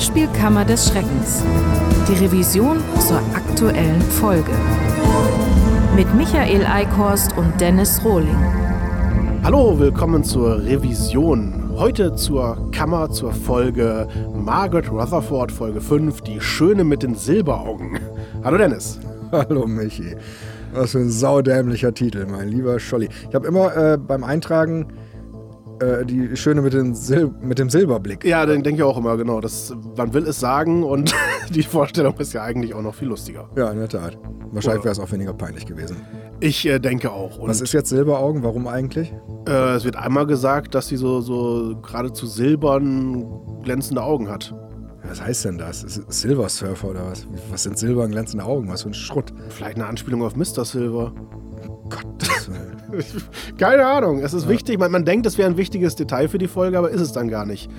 Hörspielkammer des Schreckens. Die Revision zur aktuellen Folge. Mit Michael Eickhorst und Dennis Rohling. Hallo, willkommen zur Revision. Heute zur Kammer zur Folge Margaret Rutherford, Folge 5, die Schöne mit den Silberaugen. Hallo Dennis. Hallo Michi. Was für ein saudämlicher Titel, mein lieber Scholli. Ich habe immer äh, beim Eintragen äh, die Schöne mit, Sil mit, dem Silberblick. Ja, den denke ich auch immer, genau. Das, man will es sagen und die Vorstellung ist ja eigentlich auch noch viel lustiger. Ja, in der Tat. Wahrscheinlich wäre es auch weniger peinlich gewesen. Ich äh, denke auch. Und Was ist jetzt Silberaugen? Warum eigentlich? Äh, es wird einmal gesagt, dass sie so, so geradezu silbern glänzende Augen hat. Was heißt denn das? Ist Silver Surfer oder was? Was sind silbern glänzende Augen? Was für ein Schrott. Vielleicht eine Anspielung auf Mr. Silver. Keine Ahnung. Es ist ja. wichtig. Man, man denkt, es wäre ein wichtiges Detail für die Folge, aber ist es dann gar nicht.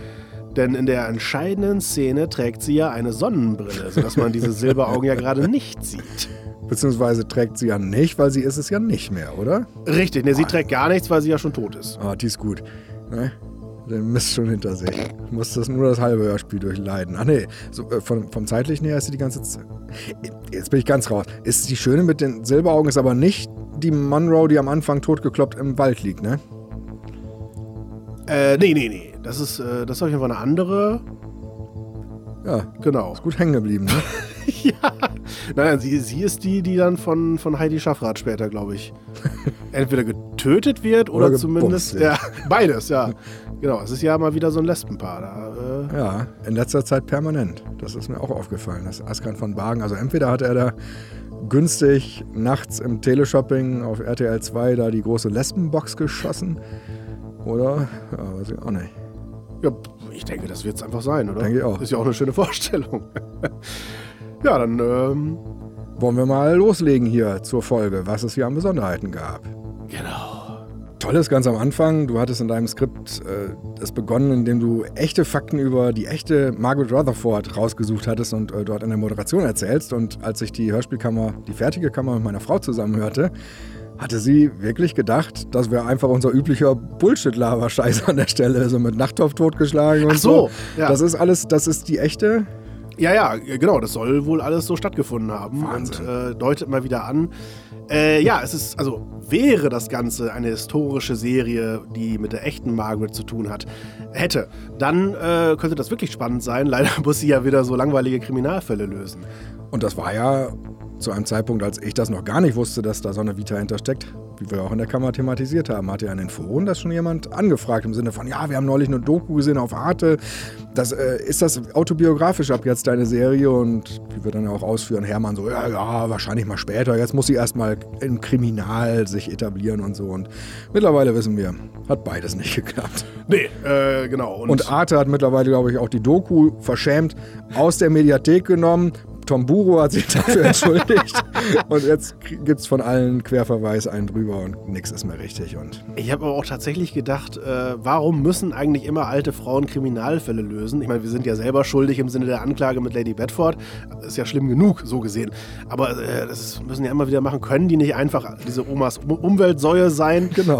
Denn in der entscheidenden Szene trägt sie ja eine Sonnenbrille, sodass man diese Silberaugen ja gerade nicht sieht. Beziehungsweise trägt sie ja nicht, weil sie ist es ja nicht mehr, oder? Richtig, ne, sie trägt gar nichts, weil sie ja schon tot ist. Ah, die ist gut. Ne? Den Mist schon hinter sich. Muss das nur das halbe Hörspiel durchleiden. Ach nee, so, äh, vom, vom zeitlichen her ist sie die ganze Zeit. Jetzt bin ich ganz raus. Ist die Schöne mit den Silberaugen ist aber nicht die Monroe, die am Anfang totgekloppt im Wald liegt, ne? Äh, nee, nee, nee. Das ist, äh, das ist auf jeden Fall eine andere. Ja, genau. Ist gut hängen geblieben, ne? ja. Nein, sie, sie ist die, die dann von, von Heidi Schaffrath später, glaube ich, entweder getötet wird oder, oder zumindest. Ja, beides, ja. Genau, es ist ja mal wieder so ein Lesbenpaar. Da, äh ja, in letzter Zeit permanent. Das ist mir auch aufgefallen. Das Askan von Bargen, also entweder hat er da günstig nachts im Teleshopping auf RTL 2 da die große Lesbenbox geschossen. Oder? Ja, weiß ich auch nicht. Ja, ich denke, das wird es einfach sein, oder? Denke ich auch. Ist ja auch eine schöne Vorstellung. ja, dann. Ähm Wollen wir mal loslegen hier zur Folge, was es hier an Besonderheiten gab. Genau. Toll ist ganz am Anfang, du hattest in deinem Skript äh, es begonnen, indem du echte Fakten über die echte Margaret Rutherford rausgesucht hattest und äh, dort in der Moderation erzählst. Und als ich die Hörspielkammer, die fertige Kammer mit meiner Frau zusammenhörte, hatte sie wirklich gedacht, das wäre einfach unser üblicher Bullshit-Lava-Scheiß an der Stelle, so mit Nachttopf totgeschlagen und Ach so. so. Ja. Das ist alles, das ist die echte ja, ja, genau. Das soll wohl alles so stattgefunden haben Wahnsinn. und äh, deutet mal wieder an, äh, ja, es ist, also wäre das Ganze eine historische Serie, die mit der echten Margaret zu tun hat, hätte, dann äh, könnte das wirklich spannend sein. Leider muss sie ja wieder so langweilige Kriminalfälle lösen. Und das war ja zu einem Zeitpunkt, als ich das noch gar nicht wusste, dass da so eine Vita hintersteckt, wie wir auch in der Kammer thematisiert haben, hat ja in den Foren das schon jemand angefragt im Sinne von, ja, wir haben neulich eine Doku gesehen auf Arte. Das, äh, ist das autobiografisch ab jetzt deine Serie? Und wie wir dann auch ausführen, Hermann so, ja, ja, wahrscheinlich mal später. Jetzt muss sie erstmal im Kriminal sich etablieren und so. Und mittlerweile wissen wir, hat beides nicht geklappt. Nee, äh, genau. Und, und Arte hat mittlerweile, glaube ich, auch die Doku verschämt aus der Mediathek genommen, Tom Buro hat sich dafür entschuldigt. und jetzt gibt es von allen Querverweis einen drüber und nichts ist mehr richtig. Und ich habe aber auch tatsächlich gedacht, äh, warum müssen eigentlich immer alte Frauen Kriminalfälle lösen? Ich meine, wir sind ja selber schuldig im Sinne der Anklage mit Lady Bedford. Ist ja schlimm genug, so gesehen. Aber äh, das müssen ja immer wieder machen. Können die nicht einfach diese Omas um Umweltsäue sein? Genau.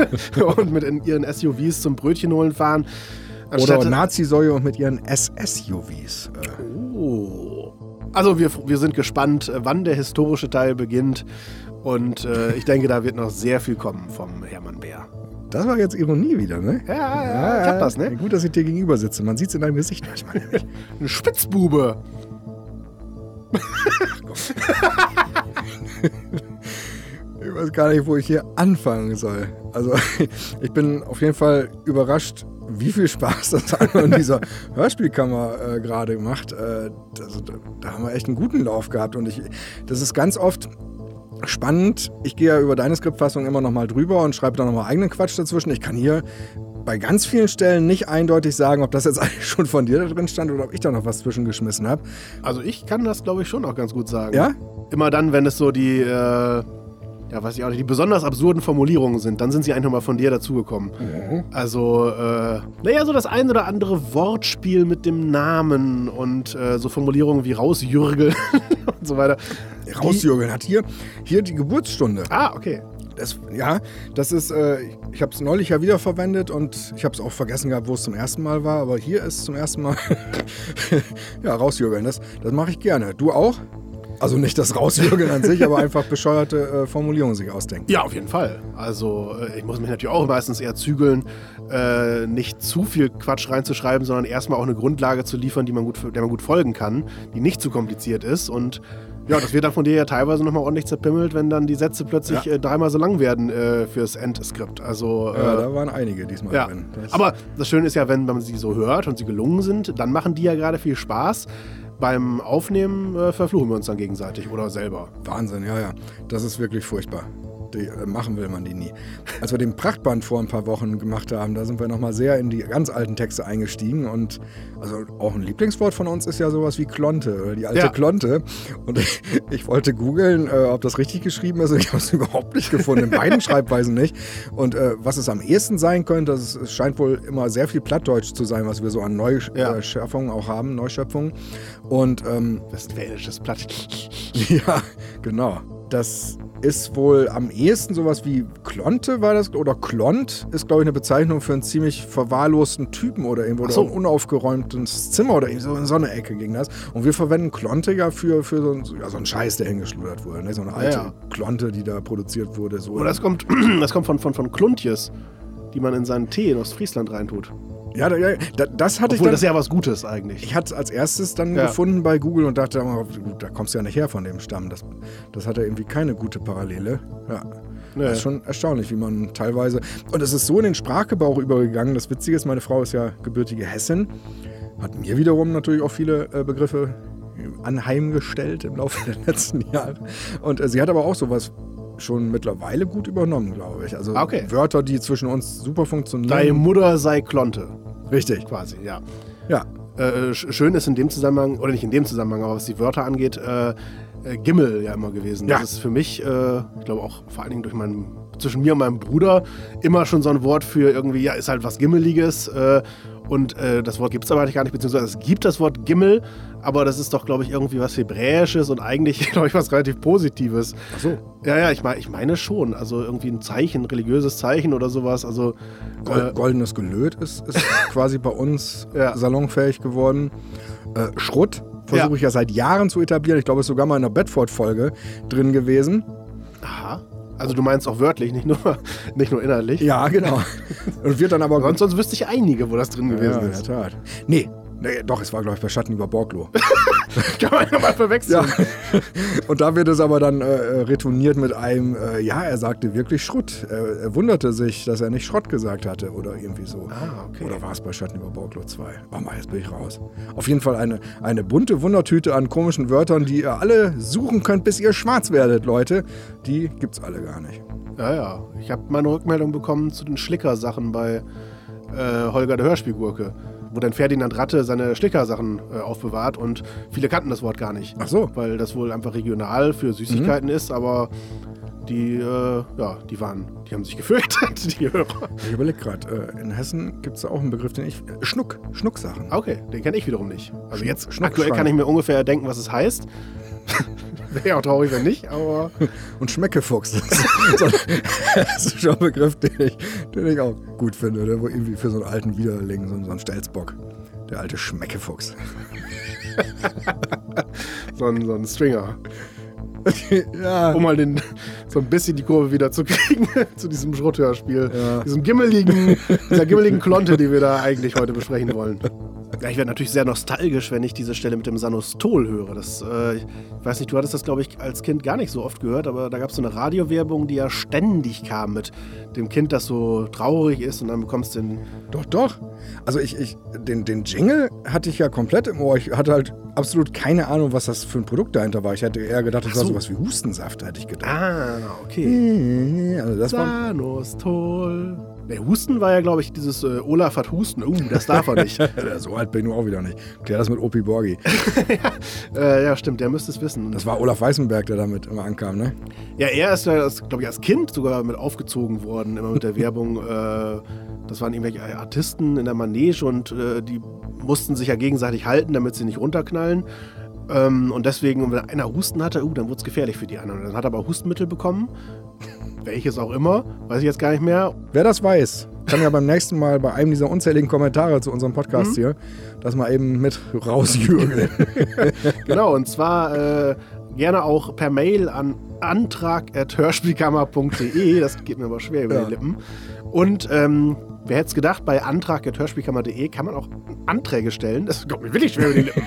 und mit ihren SUVs zum Brötchen holen fahren? Oder Nazi-Säue und mit ihren SSUVs. Oh. Also wir, wir sind gespannt, äh, wann der historische Teil beginnt. Und äh, ich denke, da wird noch sehr viel kommen vom Hermann Bär. Das war jetzt Ironie wieder, ne? Ja, ja, ja ich hab das, ne? Gut, dass ich dir gegenüber sitze. Man sieht es in deinem Gesicht manchmal. Ein Spitzbube. ich weiß gar nicht, wo ich hier anfangen soll. Also, ich bin auf jeden Fall überrascht, wie viel Spaß das in dieser Hörspielkammer äh, gerade gemacht. Äh, das, da, haben wir echt einen guten Lauf gehabt. Und ich, das ist ganz oft spannend. Ich gehe ja über deine Skriptfassung immer noch mal drüber und schreibe da noch mal eigenen Quatsch dazwischen. Ich kann hier bei ganz vielen Stellen nicht eindeutig sagen, ob das jetzt eigentlich schon von dir da drin stand oder ob ich da noch was zwischengeschmissen habe. Also ich kann das, glaube ich, schon auch ganz gut sagen. Ja? Immer dann, wenn es so die... Äh ja, weiß ich auch nicht, die besonders absurden Formulierungen sind, dann sind sie einfach mal von dir dazugekommen. Mhm. Also, äh, naja, so das ein oder andere Wortspiel mit dem Namen und äh, so Formulierungen wie rausjürgeln und so weiter. Rausjürgeln hat hier, hier die Geburtsstunde. Ah, okay. Das, ja, das ist, äh, ich habe es neulich ja wiederverwendet und ich habe es auch vergessen gehabt, wo es zum ersten Mal war, aber hier ist zum ersten Mal ja, rausjürgeln. Das, das mache ich gerne. Du auch? Also nicht das Rausjürgeln an sich, aber einfach bescheuerte äh, Formulierungen sich ausdenken. Ja, auf jeden Fall. Also äh, ich muss mich natürlich auch meistens eher zügeln, äh, nicht zu viel Quatsch reinzuschreiben, sondern erstmal auch eine Grundlage zu liefern, die man gut, der man gut folgen kann, die nicht zu kompliziert ist und ja, das wird dann von dir ja teilweise nochmal ordentlich zerpimmelt, wenn dann die Sätze plötzlich ja. äh, dreimal so lang werden äh, fürs Endskript. Also, äh, ja, da waren einige diesmal ja. drin. Das Aber das Schöne ist ja, wenn man sie so hört und sie gelungen sind, dann machen die ja gerade viel Spaß beim Aufnehmen äh, verfluchen wir uns dann gegenseitig oder selber. Wahnsinn, ja, ja. Das ist wirklich furchtbar. Die, äh, machen will man die nie. Als wir den Prachtband vor ein paar Wochen gemacht haben, da sind wir nochmal sehr in die ganz alten Texte eingestiegen. Und also auch ein Lieblingswort von uns ist ja sowas wie Klonte oder die alte ja. Klonte. Und ich, ich wollte googeln, äh, ob das richtig geschrieben ist. Und ich habe es überhaupt nicht gefunden, in beiden Schreibweisen nicht. Und äh, was es am ehesten sein könnte, es, es scheint wohl immer sehr viel Plattdeutsch zu sein, was wir so an Neuschöpfungen ja. auch haben, Neuschöpfungen. Und ähm, westfälisches Platt. ja, genau. Das ist wohl am ehesten sowas wie Klonte war das, oder Klont ist, glaube ich, eine Bezeichnung für einen ziemlich verwahrlosten Typen oder irgendwo, so. oder ein unaufgeräumtes Zimmer oder so in so eine Ecke ging das. Und wir verwenden Klonte ja für, für so, einen, ja, so einen Scheiß, der hingeschludert wurde. Ne? So eine alte ja. Klonte, die da produziert wurde. So oder das kommt, das kommt von, von, von Kluntjes, die man in seinen Tee in Ostfriesland reintut. Ja, da, ja da, das hatte Obwohl, ich dann, das ist ja was Gutes eigentlich. Ich hatte es als erstes dann ja. gefunden bei Google und dachte, gut, da kommst du ja nicht her von dem Stamm. Das, das hatte irgendwie keine gute Parallele. Ja. Nee. Das ist schon erstaunlich, wie man teilweise. Und es ist so in den Sprachgebrauch übergegangen. Das Witzige ist, meine Frau ist ja gebürtige Hessin, hat mir wiederum natürlich auch viele äh, Begriffe anheimgestellt im Laufe der letzten Jahre. Und äh, sie hat aber auch sowas schon mittlerweile gut übernommen, glaube ich. Also okay. Wörter, die zwischen uns super funktionieren. Deine Mutter sei Klonte. Richtig. Quasi, ja. Ja. Äh, schön ist in dem Zusammenhang, oder nicht in dem Zusammenhang, aber was die Wörter angeht, äh, äh, Gimmel ja immer gewesen. Ja. Das ist für mich, äh, ich glaube auch vor allen Dingen durch meinen, zwischen mir und meinem Bruder, immer schon so ein Wort für irgendwie, ja, ist halt was Gimmeliges. Äh, und äh, das Wort gibt es aber gar nicht, beziehungsweise es gibt das Wort Gimmel, aber das ist doch, glaube ich, irgendwie was Hebräisches und eigentlich, glaube ich, was relativ Positives. Ach so. Ja, ja, ich, mein, ich meine schon. Also irgendwie ein Zeichen, ein religiöses Zeichen oder sowas. Also, Gold, äh, goldenes Gelöt ist, ist quasi bei uns ja. salonfähig geworden. Äh, Schrott versuche ja. ich ja seit Jahren zu etablieren. Ich glaube, es ist sogar mal in einer Bedford-Folge drin gewesen. Aha. Also du meinst auch wörtlich, nicht nur, nicht nur inhaltlich. Ja, genau. Und wird dann aber. sonst, sonst wüsste ich einige, wo das drin gewesen ja, ist. In der Tat. Nee, Nee, doch, es war, glaube ich, bei Schatten über Borglo. Kann man ja mal verwechseln. Ja. Und da wird es aber dann äh, retourniert mit einem, äh, ja, er sagte wirklich Schrott. Er, er, wunderte sich, dass er nicht Schrott gesagt hatte oder irgendwie so. Ah, okay. Oder war es bei Schatten über Borglo 2? Oh mal, jetzt bin ich raus. Auf jeden Fall eine, eine bunte Wundertüte an komischen Wörtern, die ihr alle suchen könnt, bis ihr schwarz werdet, Leute. Die gibt's alle gar nicht. Ja, ja. Ich habe meine Rückmeldung bekommen zu den Schlicker-Sachen bei äh, Holger der Hörspielgurke wo dann Ferdinand Ratte seine Schlickersachen äh, aufbewahrt und viele kannten das Wort gar nicht. Ach so. Weil das wohl einfach regional für Süßigkeiten mhm. ist, aber die, äh, ja, die waren, die haben sich gefürchtet, die Hörer. Ich überlege gerade, äh, in Hessen gibt es auch einen Begriff, den ich, äh, Schnuck, Schnucksachen. Okay, den kenne ich wiederum nicht. Also jetzt aktuell kann ich mir ungefähr denken, was es heißt. Wäre auch traurig, wenn nicht, aber. Und Schmeckefuchs. Das ist, so, das ist schon ein Begriff, den ich, den ich auch gut finde. Oder? Wo irgendwie für so einen alten Widerling, so, so einen Stelzbock. Der alte Schmeckefuchs. so, ein, so ein Stringer. ja. Um mal den, so ein bisschen die Kurve wieder zu kriegen zu diesem Schrotthörspiel. Ja. Diesem gimmeligen, dieser gimmeligen Klonte, die wir da eigentlich heute besprechen wollen. Ich werde natürlich sehr nostalgisch, wenn ich diese Stelle mit dem Sanostol höre. Das, äh, ich weiß nicht, du hattest das, glaube ich, als Kind gar nicht so oft gehört, aber da gab es so eine Radiowerbung, die ja ständig kam mit dem Kind, das so traurig ist und dann bekommst du den. Doch, doch. Also ich, ich den, den Jingle hatte ich ja komplett im Ohr. Ich hatte halt absolut keine Ahnung, was das für ein Produkt dahinter war. Ich hätte eher gedacht, das so. war sowas wie Hustensaft, hätte ich gedacht. Ah, okay. Also das Sanostol. Der Husten war ja, glaube ich, dieses äh, Olaf hat Husten. Uh, das darf er nicht. so alt bin ich auch wieder nicht. Klär das mit Opi Borgi. ja, äh, ja, stimmt, der müsste es wissen. Das war Olaf Weißenberg, der damit immer ankam, ne? Ja, er ist ja, glaube ich, als Kind sogar mit aufgezogen worden, immer mit der Werbung. Äh, das waren irgendwelche Artisten in der Manege und äh, die mussten sich ja gegenseitig halten, damit sie nicht runterknallen. Ähm, und deswegen, wenn einer Husten hatte, uh, dann wurde es gefährlich für die anderen. Dann hat er aber Hustenmittel bekommen Welches auch immer, weiß ich jetzt gar nicht mehr. Wer das weiß, kann ja beim nächsten Mal bei einem dieser unzähligen Kommentare zu unserem Podcast hier das mal eben mit rausjürgeln. Genau, und zwar äh, gerne auch per Mail an antrag.hörspielkammer.de. Das geht mir aber schwer über Ja. die Lippen. Und ähm, wer hätte es gedacht, bei antrag.hörspielkammer.de kann man auch Anträge stellen. Das kommt mir wirklich schwer über die Lippen.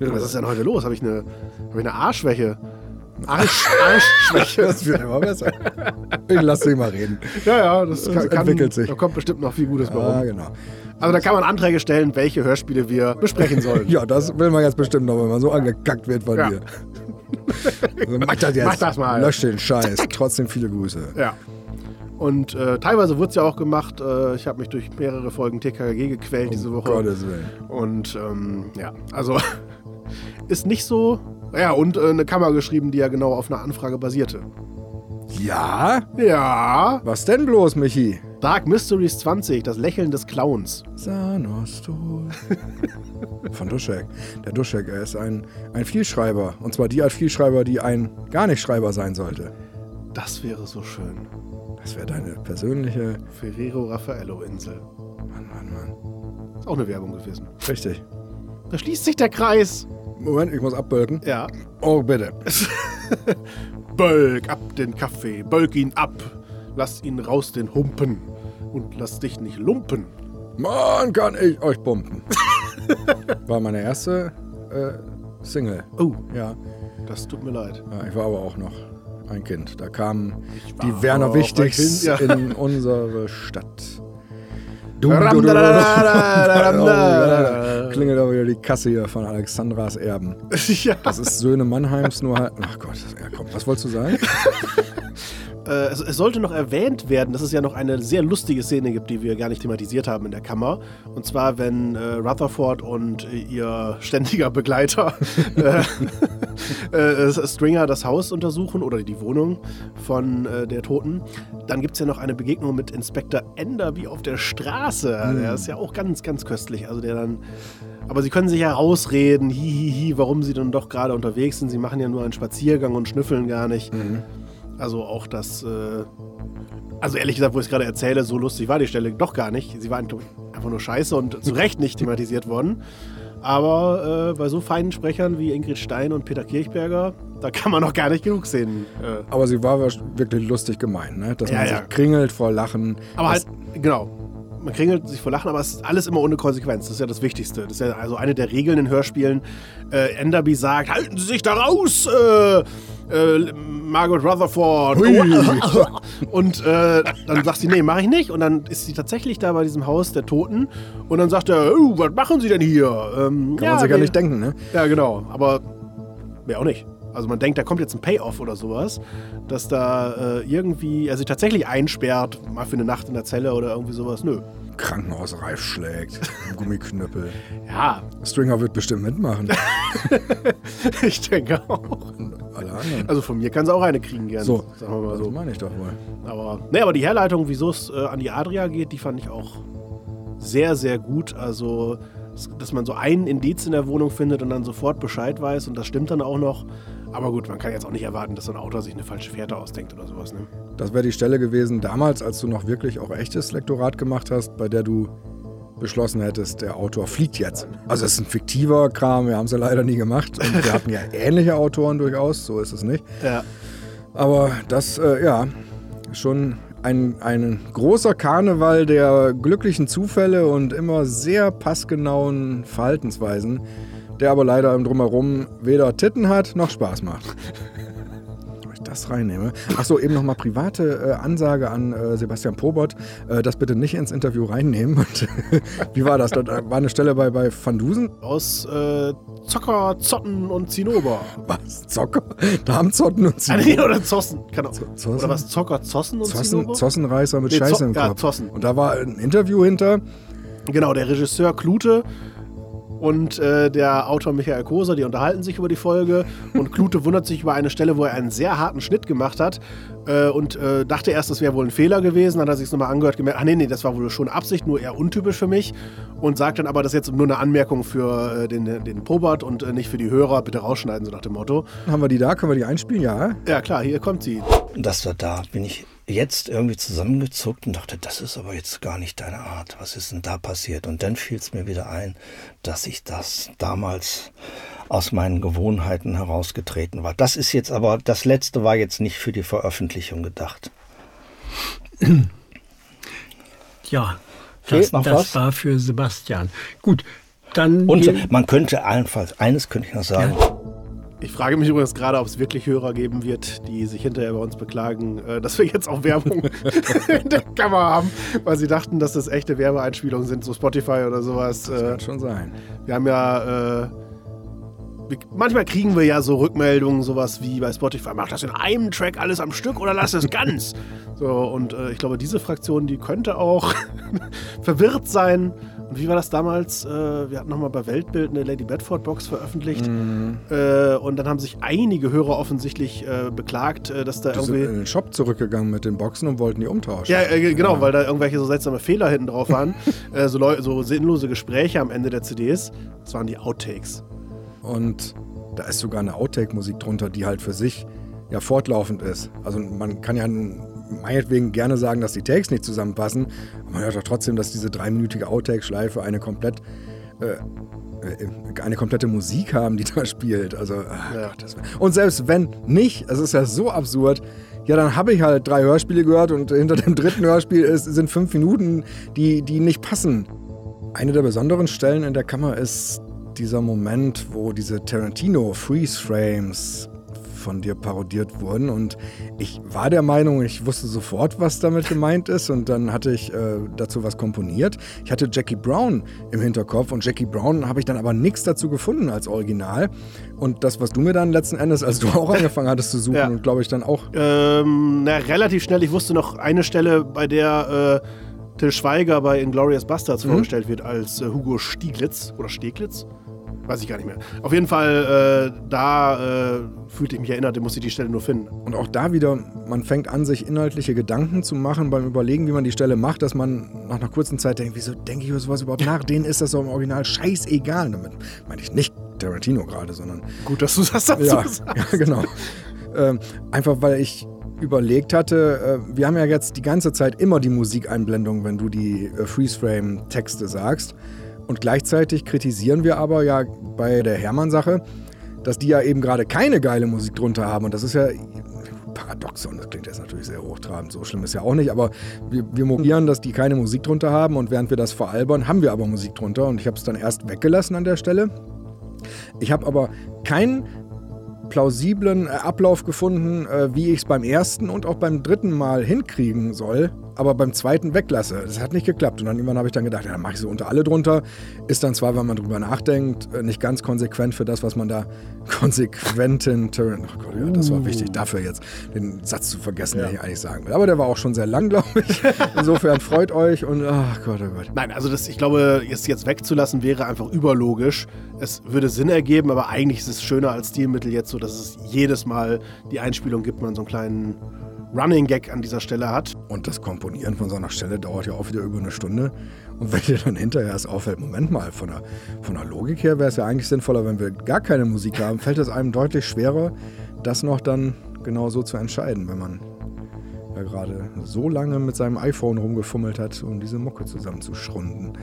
Was ist denn heute los? Habe ich eine, hab ich eine Arschschwäche? Arsch, Arschschwäche. das wird immer besser. Ich lass dich mal reden. Ja, ja, das, Das kann, kann, entwickelt sich. Da kommt bestimmt noch viel Gutes bei Ah, rum. genau. Also da kann man Anträge stellen, welche Hörspiele wir besprechen sollen. Ja, das will man jetzt bestimmt noch, wenn man so angekackt wird von Ja. dir. Also mach das jetzt. Mach das mal. Lösch den Scheiß. Trotzdem viele Grüße. Ja. Und äh, teilweise wurde es ja auch gemacht. Äh, ich habe mich durch mehrere Folgen TKG gequält diese Woche. Um Gottes Willen. Und ähm, ja, also ist nicht so. Ja, und äh, eine Kammer geschrieben, die ja genau auf einer Anfrage basierte. Ja? Ja. Was denn bloß, Michi? Dark Mysteries 20, das Lächeln des Clowns. Sanostul. Von Duschek. Der Duschek, er ist ein, ein Vielschreiber. Und zwar die Art Vielschreiber, die ein gar nicht Schreiber sein sollte. Das wäre so schön. Das wäre deine persönliche. Ferrero Raffaello Insel. Mann, Mann, Mann. Ist auch eine Werbung gewesen. Richtig. Da schließt sich der Kreis. Moment, ich muss abbölken. Ja. Oh, bitte. Bölk ab den Kaffee, bölk ihn ab. Lass ihn raus den Humpen. Und lass dich nicht lumpen. Mann, kann ich euch pumpen. War meine erste äh, Single. Oh, Ja. das tut mir leid. ja, ich war aber auch noch ein Kind. Da kamen die Werner Wichtigs Kind, ja. in unsere Stadt. Klingelt aber wieder die Kasse hier von Alexandras Erben. ja. Das ist Söhne Mannheims, nur halt. Ach Gott, ja komm, was wolltest du sagen? Äh, es, es sollte noch erwähnt werden, dass es ja noch eine sehr lustige Szene gibt, die wir gar nicht thematisiert haben in der Kammer. Und zwar, wenn äh, Rutherford und äh, ihr ständiger Begleiter äh, äh, Stringer das Haus untersuchen oder die Wohnung von äh, der Toten, dann gibt es ja noch eine Begegnung mit Inspektor Enderby auf der Straße. Der ist ja auch ganz, ganz köstlich. Also der dann. Aber sie können sich ja rausreden, hihihi, warum sie dann doch gerade unterwegs sind. Sie machen ja nur einen Spaziergang und schnüffeln gar nicht. Also auch das, äh, also ehrlich gesagt, wo ich es gerade erzähle, so lustig war die Stelle doch gar nicht. Sie war einfach nur scheiße und zu Recht nicht thematisiert worden. Aber äh, bei so feinen Sprechern wie Ingrid Stein und Peter Kirchberger, da kann man noch gar nicht genug sehen. Äh, Aber sie war wirklich lustig gemeint, ne? Dass Ja, man ja. sich kringelt vor Lachen. aber halt, genau. Man kringelt sich vor Lachen, aber es ist alles immer ohne Konsequenz. Das ist ja das Wichtigste. Das ist ja also eine der Regeln in Hörspielen. Äh, Enderby sagt, halten Sie sich da raus, äh, äh, Margaret Rutherford. Und äh, dann sagt sie, nee, mache ich nicht. Und dann ist sie tatsächlich da bei diesem Haus der Toten. Und dann sagt er, oh, was machen Sie denn hier? Ähm, kann man sich ja nee. nicht denken, ne? Ja, genau. Aber mehr auch nicht. Also man denkt, da kommt jetzt ein Payoff oder sowas, dass da äh, irgendwie er sich tatsächlich einsperrt, mal für eine Nacht in der Zelle oder irgendwie sowas. Nö. Krankenhausreif schlägt. Gummiknüppel. Ja, Stringer wird bestimmt mitmachen. ich denke auch. Alle anderen. Also von mir kann sie auch eine kriegen gerne. So, sagen wir mal das so. meine ich doch wohl. Aber, nee, aber die Herleitung, wieso es äh, an die Adria geht, die fand ich auch sehr, sehr gut. Also, dass man so einen Indiz in der Wohnung findet und dann sofort Bescheid weiß und das stimmt dann auch noch. Aber gut, man kann jetzt auch nicht erwarten, dass so ein Autor sich eine falsche Fährte ausdenkt oder sowas. Ne? Das wäre die Stelle gewesen damals, als du noch wirklich auch echtes Lektorat gemacht hast, bei der du beschlossen hättest, der Autor fliegt jetzt. Also es ist ein fiktiver Kram, wir haben es ja leider nie gemacht. Und wir hatten ja ähnliche Autoren durchaus, so ist es nicht. Ja. Aber das, äh, ja, schon ein, ein großer Karneval der glücklichen Zufälle und immer sehr passgenauen Verhaltensweisen, der aber leider im Drumherum weder Titten hat noch Spaß macht. Ob ich das reinnehme? Achso, eben nochmal private äh, Ansage an äh, Sebastian Probert, äh, das bitte nicht ins Interview reinnehmen. Und, wie war das? Da war eine Stelle bei, bei Van Dusen. Aus äh, Zocker, Zotten und Zinnober. Was? Zocker? Darmzotten und Ah, Zinnober? nee, oder Zossen. Kann auch. Zossen? Oder was? Zocker, Zossen und Zossen, Zinnober? Zossenreißer mit Nee, Scheiße im ja, Kopf. Zossen. Und da war ein Interview hinter. Genau, der Regisseur Klute und äh, der Autor Michael Koser, die unterhalten sich über die Folge. Und Klute wundert sich über eine Stelle, wo er einen sehr harten Schnitt gemacht hat. Äh, und äh, dachte erst, das wäre wohl ein Fehler gewesen, dann hat er sich es nochmal angehört, gemerkt, ah nee, nee, das war wohl schon Absicht, nur eher untypisch für mich. Und sagt dann aber, das ist jetzt nur eine Anmerkung für äh, den, den Pobert und äh, nicht für die Hörer, bitte rausschneiden, so nach dem Motto. Haben wir die da, können wir die einspielen, ja? Ja klar, hier kommt sie. Das war da, bin ich jetzt irgendwie zusammengezuckt und dachte, das ist aber jetzt gar nicht deine Art. Was ist denn da passiert? Und dann fiel es mir wieder ein, dass ich das damals aus meinen Gewohnheiten herausgetreten war. Das ist jetzt aber, das letzte war jetzt nicht für die Veröffentlichung gedacht. Ja, das, das war für Sebastian. Gut, dann. Und man könnte allenfalls, eines könnte ich noch sagen. Ja. Ich frage mich übrigens gerade, ob es wirklich Hörer geben wird, die sich hinterher bei uns beklagen, äh, dass wir jetzt auch Werbung in der Kamera haben, weil sie dachten, dass das echte Werbeeinspielungen sind, so Spotify oder sowas. Das kann äh, schon sein. Wir haben ja. Äh, manchmal kriegen wir ja so Rückmeldungen, sowas wie bei Spotify, mach das in einem Track alles am Stück oder lass es ganz. so, und äh, ich glaube, diese Fraktion, die könnte auch verwirrt sein wie war das damals? Äh, wir hatten nochmal bei Weltbild eine Lady Bedford Box veröffentlicht. Mhm. Äh, und dann haben sich einige Hörer offensichtlich äh, beklagt, dass da die irgendwie. sind in den Shop zurückgegangen mit den Boxen und wollten die umtauschen. Ja, äh, genau, ja. weil da irgendwelche so seltsame Fehler hinten drauf waren. So, so sinnlose Gespräche am Ende der CDs. Das waren die Outtakes. Und da ist sogar eine Outtake-Musik drunter, die halt für sich ja fortlaufend ist. Also man kann ja meinetwegen gerne sagen, dass die Takes nicht zusammenpassen, aber man hört doch trotzdem, dass diese dreiminütige Outtake-Schleife eine komplett äh, äh, eine komplette Musik haben, die da spielt. Also, ja. Gott, und selbst wenn nicht, es ist ja so absurd, ja, dann habe ich halt drei Hörspiele gehört und hinter dem dritten Hörspiel ist, sind fünf Minuten, die, die nicht passen. Eine der besonderen Stellen in der Kammer ist dieser Moment, wo diese Tarantino Freeze Frames von dir parodiert wurden. Und ich war der Meinung, ich wusste sofort, was damit gemeint ist. Und dann hatte ich äh, dazu was komponiert. Ich hatte Jackie Brown im Hinterkopf und Jackie Brown habe ich dann aber nichts dazu gefunden als Original. Und das, was du mir dann letzten Endes, als du auch angefangen hattest zu suchen ja. und glaube ich dann auch. Ähm, na, relativ schnell. Ich wusste noch eine Stelle, bei der. Äh Till Schweiger bei Inglorious Bastards mhm. vorgestellt wird als äh, Hugo Stieglitz oder Steglitz. Weiß ich gar nicht mehr. Auf jeden Fall, äh, da äh, fühlte ich mich erinnert, musste ich die Stelle nur finden. Und auch da wieder, man fängt an, sich inhaltliche Gedanken zu machen beim Überlegen, wie man die Stelle macht, dass man nach einer kurzen Zeit denkt, wieso denke ich über sowas überhaupt nach? Denen ist das doch im Original scheißegal. Damit meine ich nicht Tarantino gerade, sondern. Gut, dass du das dazu ja, sagst. Ja, genau. Ähm, einfach weil ich überlegt hatte, äh, wir haben ja jetzt die ganze Zeit immer die Musikeinblendung, wenn du die äh, Freeze-Frame-Texte sagst. Und gleichzeitig kritisieren wir aber ja bei der Hermann-Sache, dass die ja eben gerade keine geile Musik drunter haben. Und das ist ja Paradoxon, das klingt jetzt natürlich sehr hochtrabend, so schlimm ist ja auch nicht, aber wir, wir mogieren, dass die keine Musik drunter haben und während wir das veralbern, haben wir aber Musik drunter und ich habe es dann erst weggelassen an der Stelle. Ich habe aber keinen plausiblen äh, Ablauf gefunden, äh, wie ich es beim ersten und auch beim dritten Mal hinkriegen soll, aber beim zweiten weglasse. Das hat nicht geklappt. Und dann irgendwann habe ich dann gedacht, ja, dann mache ich so unter alle drunter. Ist dann zwar, wenn man drüber nachdenkt, äh, nicht ganz konsequent für das, was man da konsequenten Turn. Oh Gott, ja, das war wichtig uh. dafür jetzt, den Satz zu vergessen, ja. den ich eigentlich sagen will. Aber der war auch schon sehr lang, glaube ich. Insofern freut euch und ach Gott, oh Gott. Nein, also das, ich glaube, es jetzt wegzulassen wäre einfach überlogisch. Es würde Sinn ergeben, aber eigentlich ist es schöner als Stilmittel jetzt so, dass es jedes Mal die Einspielung gibt, man so einen kleinen Running Gag an dieser Stelle hat. Und das Komponieren von so einer Stelle dauert ja auch wieder über eine Stunde. Und wenn dir dann hinterher erst auffällt, Moment mal, von der, von der Logik her wäre es ja eigentlich sinnvoller, wenn wir gar keine Musik haben, fällt es einem deutlich schwerer, das noch dann genau so zu entscheiden, wenn man ja gerade so lange mit seinem iPhone rumgefummelt hat, um diese Mucke zusammenzuschrunden.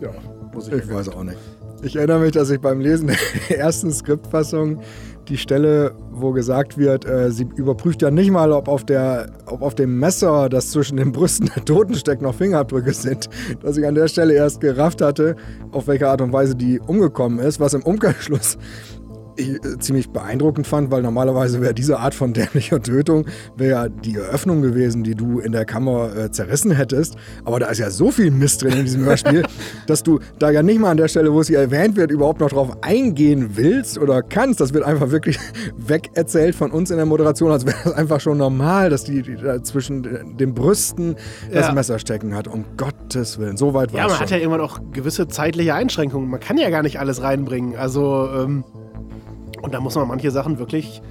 ja, muss ich. Ich weiß auch nicht. Ich erinnere mich, dass ich beim Lesen der ersten Skriptfassung die Stelle, wo gesagt wird, äh, sie überprüft ja nicht mal, ob auf, der, ob auf dem Messer, das zwischen den Brüsten der Toten steckt, noch Fingerabdrücke sind. Dass ich an der Stelle erst gerafft hatte, auf welche Art und Weise die umgekommen ist, was im Umkehrschluss ich äh, ziemlich beeindruckend fand, weil normalerweise wäre diese Art von dämlicher Tötung wäre die Eröffnung gewesen, die du in der Kammer äh, zerrissen hättest. Aber da ist ja so viel Mist drin in diesem Hörspiel, dass du da ja nicht mal an der Stelle, wo es hier erwähnt wird, überhaupt noch drauf eingehen willst oder kannst. Das wird einfach wirklich wegerzählt von uns in der Moderation, als wäre das einfach schon normal, dass die, die da zwischen den Brüsten das ja. Messer stecken hat. Um Gottes Willen, so weit war Ja, man schon. hat ja immer noch gewisse zeitliche Einschränkungen. Man kann ja gar nicht alles reinbringen. Also ähm und da muss man manche Sachen wirklich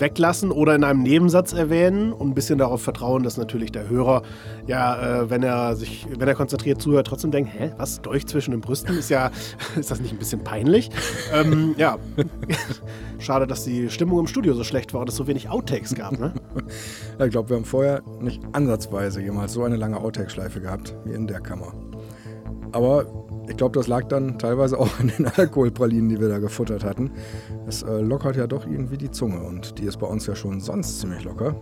weglassen oder in einem Nebensatz erwähnen und ein bisschen darauf vertrauen, dass natürlich der Hörer, ja, äh, wenn er sich, wenn er konzentriert zuhört, trotzdem denkt, hä, was, Dolch zwischen den Brüsten? Ist ja, ist das nicht ein bisschen peinlich? ähm, ja. Schade, dass die Stimmung im Studio so schlecht war und es so wenig Outtakes gab, ne? ja, ich glaube, wir haben vorher nicht ansatzweise jemals so eine lange Outtake-Schleife gehabt wie in der Kammer. Aber ich glaube, das lag dann teilweise auch an den Alkoholpralinen, die wir da gefuttert hatten. Es äh, lockert ja doch irgendwie die Zunge und die ist bei uns ja schon sonst ziemlich locker.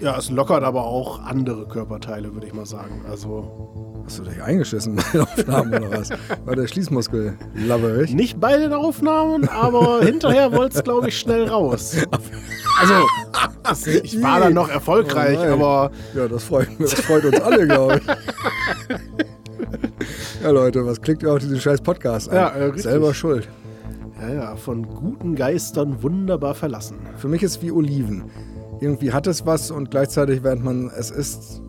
Ja, es lockert aber auch andere Körperteile, würde ich mal sagen. Also. Hast du dich eingeschissen bei den Aufnahmen oder was? War der Schließmuskel laverig? Nicht bei den Aufnahmen, aber hinterher wollte es, glaube ich, schnell raus. Also, ich war dann noch erfolgreich, oh aber. Ja, das freut, das freut uns alle, glaube ich. Ja, Leute, was klickt ihr auf diesen scheiß Podcast an? Ja, äh, Selber schuld. Ja, ja, von guten Geistern wunderbar verlassen. Für mich ist es wie Oliven. Irgendwie hat es was und gleichzeitig, während man es isst,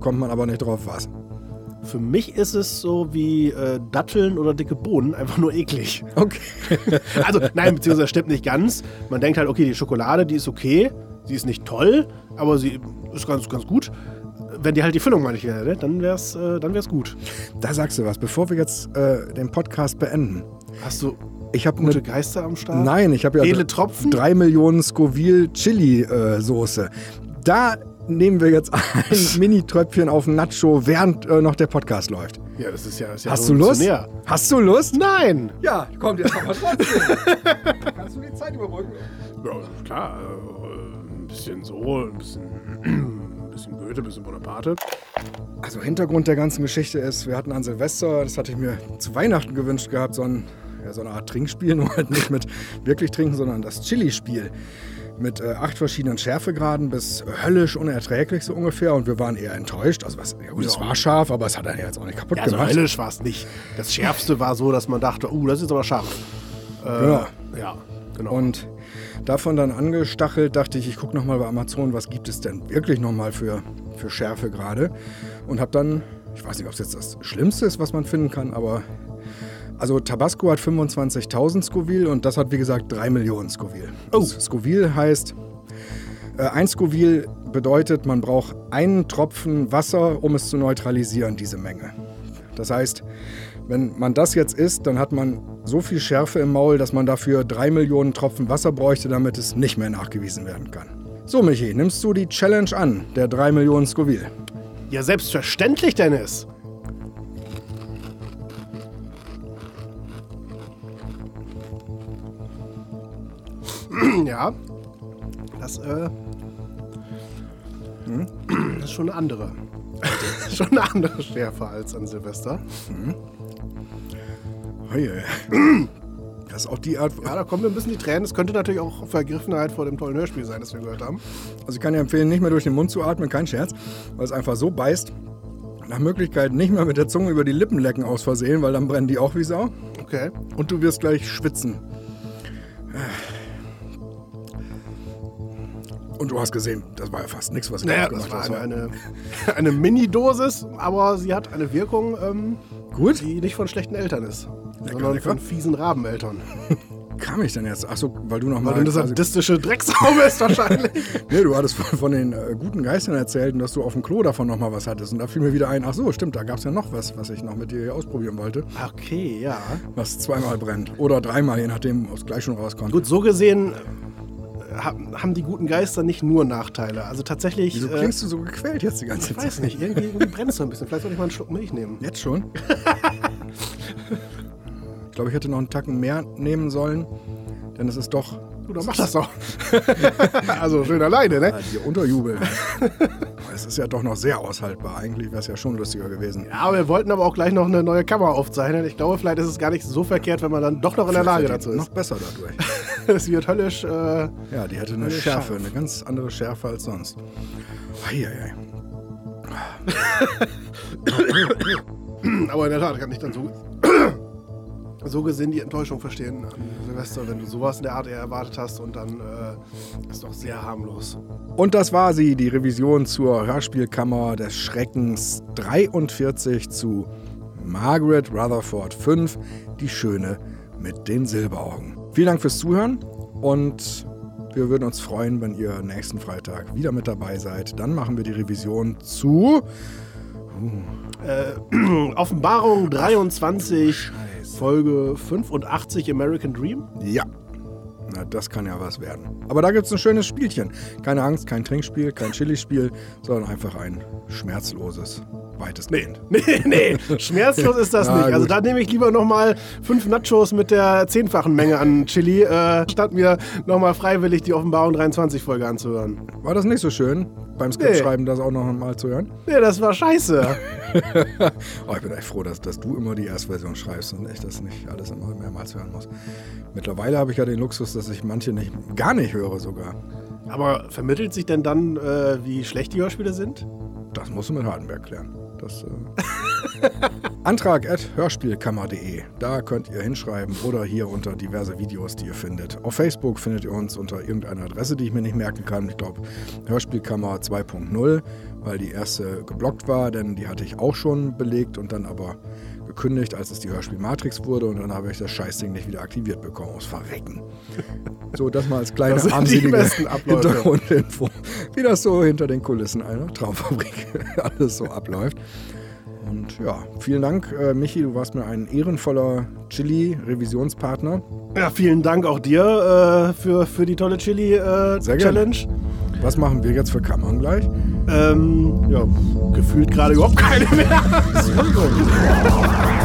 kommt man aber nicht drauf was. Für mich ist es so wie äh, Datteln oder dicke Bohnen, einfach nur eklig. Okay. also, nein, beziehungsweise stimmt nicht ganz. Man denkt halt, okay, die Schokolade, die ist okay, sie ist nicht toll, aber sie ist ganz, ganz gut wenn die halt die Füllung mal nicht wäre, dann wäre es äh, dann wär's gut. Da sagst du was. Bevor wir jetzt äh, den Podcast beenden. Hast du ich habe gute eine, Geister am Start? Nein, ich habe ja Edle Tropfen? drei Millionen Scoville Chili äh, Soße. Da nehmen wir jetzt ein Mini-Tröpfchen auf Nacho, während äh, noch der Podcast läuft. Ja, das ist ja, ist ja Hast du Lust? Hast du Lust? Nein. Ja, kommt jetzt nochmal trotzdem. Kannst du die Zeit überbrücken? Ja, klar. Äh, ein bisschen so, ein bisschen bisschen Goethe, bisschen Bonaparte. Also Hintergrund der ganzen Geschichte ist, wir hatten an Silvester, das hatte ich mir zu Weihnachten gewünscht gehabt, so, ein, ja, so eine Art Trinkspiel, nur halt nicht mit wirklich trinken, sondern das Chili-Spiel. Mit äh, acht verschiedenen Schärfegraden bis höllisch unerträglich so ungefähr und wir waren eher enttäuscht. Also was, ja gut, es war scharf, aber es hat einen jetzt auch nicht kaputt ja, gemacht. Also höllisch war es nicht. Das Schärfste war so, dass man dachte, uh, das ist aber scharf. Äh, genau. Ja, genau. Und Davon dann angestachelt, dachte ich, ich gucke nochmal bei Amazon, was gibt es denn wirklich nochmal für, für Schärfe gerade. Und habe dann, ich weiß nicht, ob es jetzt das Schlimmste ist, was man finden kann, aber also Tabasco hat 25.000 Scoville und das hat wie gesagt 3 Millionen Scoville. Oh. Scoville heißt, äh, ein Scoville bedeutet, man braucht einen Tropfen Wasser, um es zu neutralisieren, diese Menge. Das heißt, wenn man das jetzt isst, dann hat man so viel Schärfe im Maul, dass man dafür drei Millionen Tropfen Wasser bräuchte, damit es nicht mehr nachgewiesen werden kann. So, Michi, nimmst du die Challenge an, der drei Millionen Scoville? Ja, selbstverständlich, Dennis. ja, das, äh, hm? das ist schon eine andere. schon eine andere Schärfe als an Silvester. Mhm. Das ist auch die Art. Ja, da kommen mir ein bisschen die Tränen. Das könnte natürlich auch Vergriffenheit vor dem tollen Hörspiel sein, das wir gehört haben. Also ich kann dir empfehlen, nicht mehr durch den Mund zu atmen, kein Scherz, weil es einfach so beißt. Nach Möglichkeit nicht mehr mit der Zunge über die Lippen lecken aus Versehen, weil dann brennen die auch wie Sau. Okay. Und du wirst gleich schwitzen. Und du hast gesehen, das war ja fast nichts, was ich naja, gemacht habe. Das war eine, eine, eine Mini-Dosis, aber sie hat eine Wirkung, ähm, Gut. die nicht von schlechten Eltern ist, lecker, sondern lecker. von fiesen Rabeneltern. kam ich denn jetzt? Achso, weil du nochmal. Weil du eine sadistische Drecksau bist wahrscheinlich. nee, du hattest von, von den äh, guten Geistern erzählt und dass du auf dem Klo davon nochmal was hattest. Und da fiel mir wieder ein, ach so, stimmt, da gab es ja noch was, was ich noch mit dir ausprobieren wollte. Okay, ja. Was zweimal brennt. Oder dreimal, je nachdem, ob es gleich schon rauskommt. Gut, so gesehen haben die guten Geister nicht nur Nachteile. Also tatsächlich. Wieso äh, klingst äh, du so gequält jetzt die ganze Zeit? Ich weiß nicht, irgendwie, irgendwie brennt es so ein bisschen. Vielleicht sollte ich mal einen Schluck Milch nehmen. Jetzt schon? ich glaube, ich hätte noch einen Tacken mehr nehmen sollen, denn es ist doch. Du, dann mach das doch. also schön alleine, ne? Ja, die Unterjubel. es ist ja doch noch sehr aushaltbar. Eigentlich wäre es ja schon lustiger gewesen. Ja, wir wollten aber auch gleich noch eine neue Kamera aufzeichnen. Ich glaube, vielleicht ist es gar nicht so verkehrt, wenn man dann doch noch in der Lage dazu ist. Noch besser dadurch. es wird höllisch. Äh, ja, die hätte eine Schärfe, scharf. eine ganz andere Schärfe als sonst. Eieiei. aber in der Tat kann ich dann so so gesehen die Enttäuschung verstehen an Silvester, wenn du sowas in der Art eher erwartet hast und dann äh, ist doch sehr harmlos. Und das war sie, die Revision zur Hörspielkammer des Schreckens 43 zu Margaret Rutherford 5, die Schöne mit den Silberaugen. Vielen Dank fürs Zuhören und wir würden uns freuen, wenn ihr nächsten Freitag wieder mit dabei seid. Dann machen wir die Revision zu uh, äh, Offenbarung 23. Ach, Folge 85 American Dream? Ja. Na, das kann ja was werden. Aber da gibt es ein schönes Spielchen. Keine Angst, kein Trinkspiel, kein Chili-Spiel, sondern einfach ein schmerzloses, weitestgehend. Nee, nee, nee. schmerzlos ist das nicht. Also da nehme ich lieber nochmal fünf Nachos mit der zehnfachen Menge an Chili, äh, statt mir nochmal freiwillig die Offenbarung 23 Folge anzuhören. War das nicht so schön? Beim Skriptschreiben nee. das auch noch mal zu hören? Nee, das war scheiße. oh, ich bin echt froh, dass, dass du immer die Erstversion schreibst und ich das nicht alles immer mehrmals hören muss. Mittlerweile habe ich ja den Luxus, dass ich manche nicht, gar nicht höre sogar. Aber vermittelt sich denn dann, äh, wie schlecht die Hörspiele sind? Das musst du mit Hardenberg klären. Das, äh Antrag at hörspielkammer.de. Da könnt ihr hinschreiben oder hier unter diverse Videos, die ihr findet. Auf Facebook findet ihr uns unter irgendeiner Adresse, die ich mir nicht merken kann. Ich glaube Hörspielkammer 2.0, weil die erste geblockt war, denn die hatte ich auch schon belegt und dann aber gekündigt, als es die Hörspiel Matrix wurde und dann habe ich das Scheißding nicht wieder aktiviert bekommen, aus Verrecken. So, das mal als kleine armselige Hintergrundinfo, wie das so hinter den Kulissen einer Traumfabrik alles so abläuft. Und ja, vielen Dank, äh, Michi, du warst mir ein ehrenvoller Chili-Revisionspartner. Ja, vielen Dank auch dir äh, für, für die tolle Chili-Challenge. Äh, Was machen wir jetzt für Kammern gleich? Ähm, ja, gefühlt gerade überhaupt keine mehr.